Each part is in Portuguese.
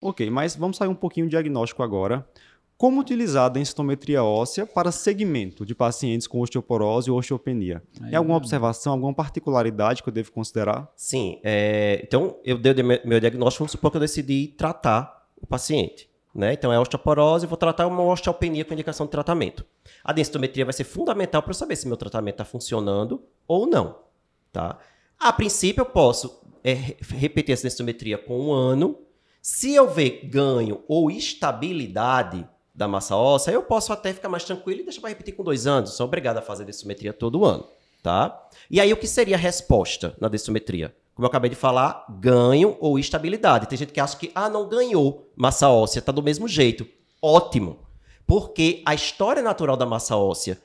Ok, mas vamos sair um pouquinho do diagnóstico agora. Como utilizar a densitometria óssea para segmento de pacientes com osteoporose ou osteopenia? Tem alguma observação, alguma particularidade que eu devo considerar? Sim. É, então, eu dei meu diagnóstico, vamos supor que eu decidi tratar o paciente. Né? Então, é osteoporose, vou tratar uma osteopenia com indicação de tratamento. A densitometria vai ser fundamental para eu saber se meu tratamento está funcionando ou não. Tá? A princípio, eu posso é, repetir essa densitometria com um ano. Se eu ver ganho ou estabilidade, da massa óssea, eu posso até ficar mais tranquilo e deixar para repetir com dois anos. Sou obrigado a fazer densitometria todo ano, tá? E aí, o que seria a resposta na densitometria? Como eu acabei de falar, ganho ou estabilidade. Tem gente que acha que, ah, não ganhou massa óssea, tá do mesmo jeito. Ótimo. Porque a história natural da massa óssea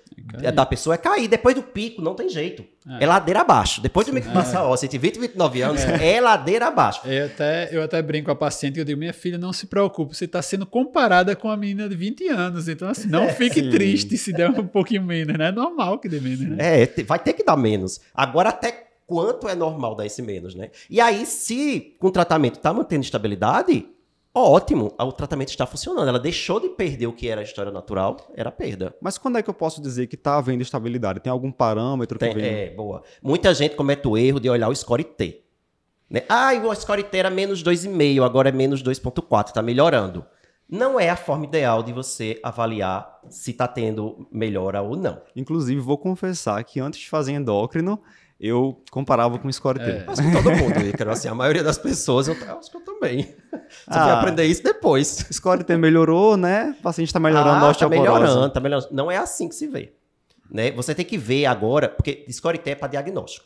é da pessoa é cair. Depois do pico, não tem jeito. É, é ladeira abaixo. Depois do pico de massa óssea, de 20 29 anos, é. é, ladeira abaixo. Eu até, eu até brinco com a paciente e eu digo, minha filha, não se preocupe, você está sendo comparada com a menina de 20 anos. Então, assim, não é, fique sim. triste se der um pouquinho menos, né? É normal que dê menos, né? É, vai ter que dar menos. Agora, até quanto é normal dar esse menos, né? E aí, se com o tratamento está mantendo estabilidade, ótimo, o tratamento está funcionando. Ela deixou de perder o que era a história natural, era perda. Mas quando é que eu posso dizer que está havendo estabilidade? Tem algum parâmetro que Tem, vem? É, boa. Muita gente comete o erro de olhar o score T. Né? Ah, o score T era menos 2,5, agora é menos 2,4, está melhorando. Não é a forma ideal de você avaliar se está tendo melhora ou não. Inclusive, vou confessar que antes de fazer endócrino, eu comparava com o Score T. É. Mas com todo mundo, Ícaro. Assim, a maioria das pessoas, eu, acho que eu também. Você ah, vai aprender isso depois. Score T melhorou, né? O paciente está melhorando ah, a Tá melhorando, tá melhorando. Não é assim que se vê. Né? Você tem que ver agora, porque Score T é para diagnóstico,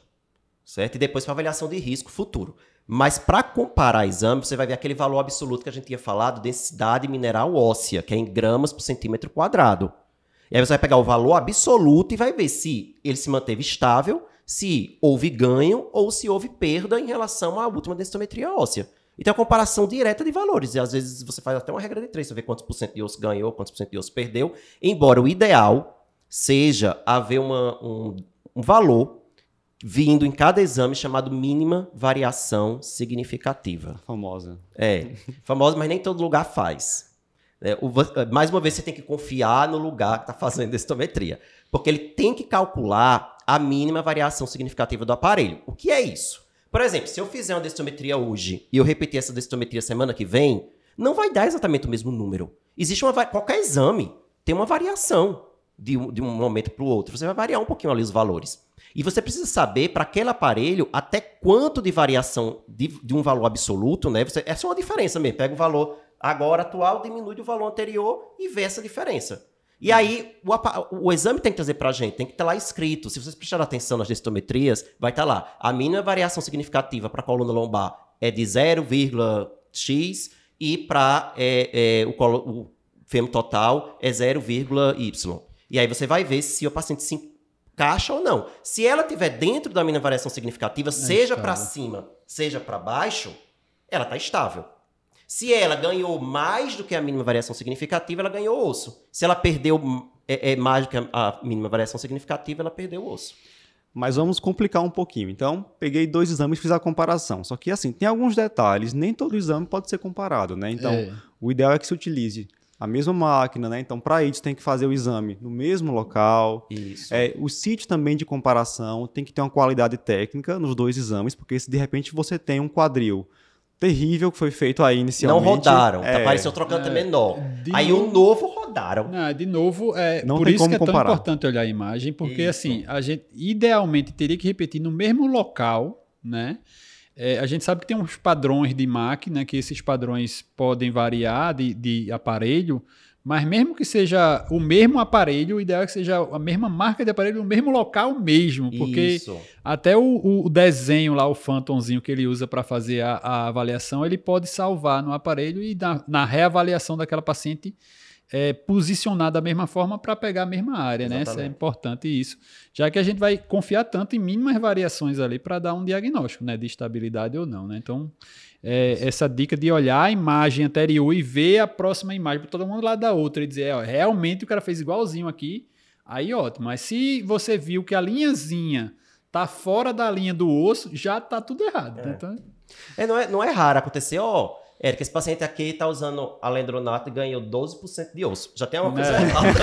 certo? E depois para avaliação de risco futuro. Mas para comparar exame, você vai ver aquele valor absoluto que a gente tinha falado, densidade mineral óssea, que é em gramas por centímetro quadrado. E aí você vai pegar o valor absoluto e vai ver se ele se manteve estável se houve ganho ou se houve perda em relação à última densitometria óssea. Então, é uma comparação direta de valores. E às vezes você faz até uma regra de três, você vê quantos por cento de osso ganhou, quantos por cento de osso perdeu. Embora o ideal seja haver uma, um, um valor vindo em cada exame chamado mínima variação significativa. Famosa. É, famosa, mas nem todo lugar faz. É, o, mais uma vez, você tem que confiar no lugar que está fazendo densitometria. Porque ele tem que calcular a mínima variação significativa do aparelho. O que é isso? Por exemplo, se eu fizer uma densitometria hoje e eu repetir essa densitometria semana que vem, não vai dar exatamente o mesmo número. Existe uma qualquer exame tem uma variação de um, de um momento para o outro. Você vai variar um pouquinho ali os valores. E você precisa saber para aquele aparelho até quanto de variação de, de um valor absoluto, né? Você, essa é uma diferença mesmo. Pega o valor agora atual, diminui do valor anterior e vê essa diferença. E aí, o, o, exame tem que trazer para a gente, tem que estar lá escrito. Se vocês prestarem atenção nas densitometrias, vai estar lá. A mínima variação significativa para a coluna lombar é de 0,x e para é, é, o, o fêmur total é 0,y. E aí você vai ver se o paciente se encaixa ou não. Se ela estiver dentro da mínima variação significativa, é seja para cima, seja para baixo, ela está estável. Se ela ganhou mais do que a mínima variação significativa, ela ganhou osso. Se ela perdeu é, é mais do que a, mínima variação significativa, ela perdeu osso. Mas vamos complicar um pouquinho. Então, peguei dois exames e fiz a comparação. Só que, assim, tem alguns detalhes. Nem todo exame pode ser comparado, né? Então, é. o ideal é que se utilize a mesma máquina, né? Então, para isso, tem que fazer o exame no mesmo local. Isso. É, o sítio também de comparação tem que ter uma qualidade técnica nos dois exames, porque se de repente você tem um quadril terrível que foi feito aí inicialmente. Não rodaram, é, apareceu trocando é, menor. Aí o novo rodaram. Não, de novo, é não por isso que é comparar. tão importante olhar a imagem, porque isso. assim, a gente idealmente teria que repetir no mesmo local, né? É, a gente sabe que tem uns padrões de máquina, que esses padrões podem variar de, de aparelho, mas mesmo que seja o mesmo aparelho, o ideal é que seja a mesma marca de aparelho no mesmo local mesmo. Porque Isso. até o, o, desenho lá, o Phantomzinho que ele usa para fazer a, a, avaliação, ele pode salvar no aparelho e na, na reavaliação daquela paciente é, posicionar da mesma forma para pegar a mesma área, Exatamente. né? Isso é importante isso. Já que a gente vai confiar tanto em mínimas variações ali para dar um diagnóstico, né? De estabilidade ou não, né? Então, é, essa dica de olhar a imagem anterior e ver a próxima imagem para todo mundo lá da outra e dizer, ó, realmente o cara fez igualzinho aqui, aí ótimo. Mas se você viu que a linhazinha tá fora da linha do osso, já tá tudo errado. É. Né? Então... É, não, é, não é raro acontecer, ó, Érica, esse paciente aqui está usando alendronato e ganhou 12% de osso. Já tem uma coisa é. errada.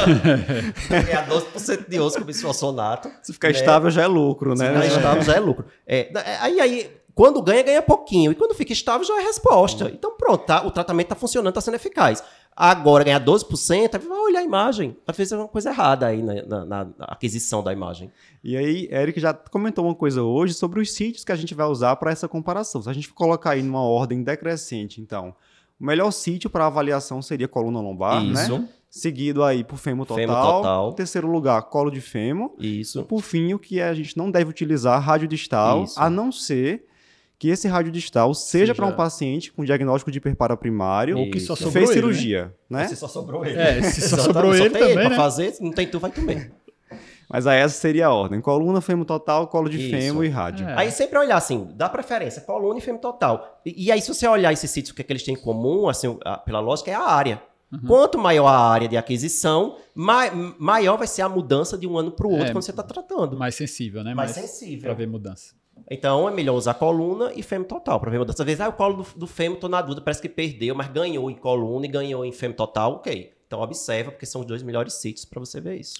Ganhar 12% de osso com bisfosfonato. Se ficar né? estável já é lucro, né? Se ficar estável já é lucro. É, aí, aí, quando ganha, ganha pouquinho. E quando fica estável, já é resposta. Então, pronto, tá, o tratamento está funcionando, está sendo eficaz. Agora, ganhar 12%, aí vai olhar a imagem. Vezes é uma coisa errada aí na, na, na, aquisição da imagem. E aí, Eric já comentou uma coisa hoje sobre os sítios que a gente vai usar para essa comparação. Se a gente colocar aí numa ordem decrescente, então, o melhor sítio para avaliação seria coluna lombar, né? Isso. né? Seguido aí por fêmur total. Fêmur total. Terceiro lugar, colo de fêmur. Isso. E por fim, o que a gente não deve utilizar, rádio distal, Isso. a não ser que esse rádio distal seja para um paciente com diagnóstico de hiperpara primário ou que só sobrou fez ele, cirurgia, né? né? Se só sobrou ele. É, se só sobrou ele, só também, ele né? fazer, não tem tu, vai comer. Mas aí essa seria a ordem: coluna, fêmur total, colo de Isso. fêmur e rádio. É. Aí sempre olhar assim, dá preferência, coluna e fêmur total. E, e aí, se você olhar esses sítios, o que, é que eles têm em comum, assim, a, pela lógica, é a área. Uhum. Quanto maior a área de aquisição, mai, maior vai ser a mudança de um ano para o outro é, quando você está tratando. Mais sensível, né? Mais, mais sensível. Para ver mudança. Então é melhor usar coluna e fêmur total ver mudança. Às vezes, ah, o colo do, do fêmur, tô na dúvida, parece que perdeu, mas ganhou em coluna e ganhou em fêmur total, ok. Então observa, porque são os dois melhores sítios para você ver isso.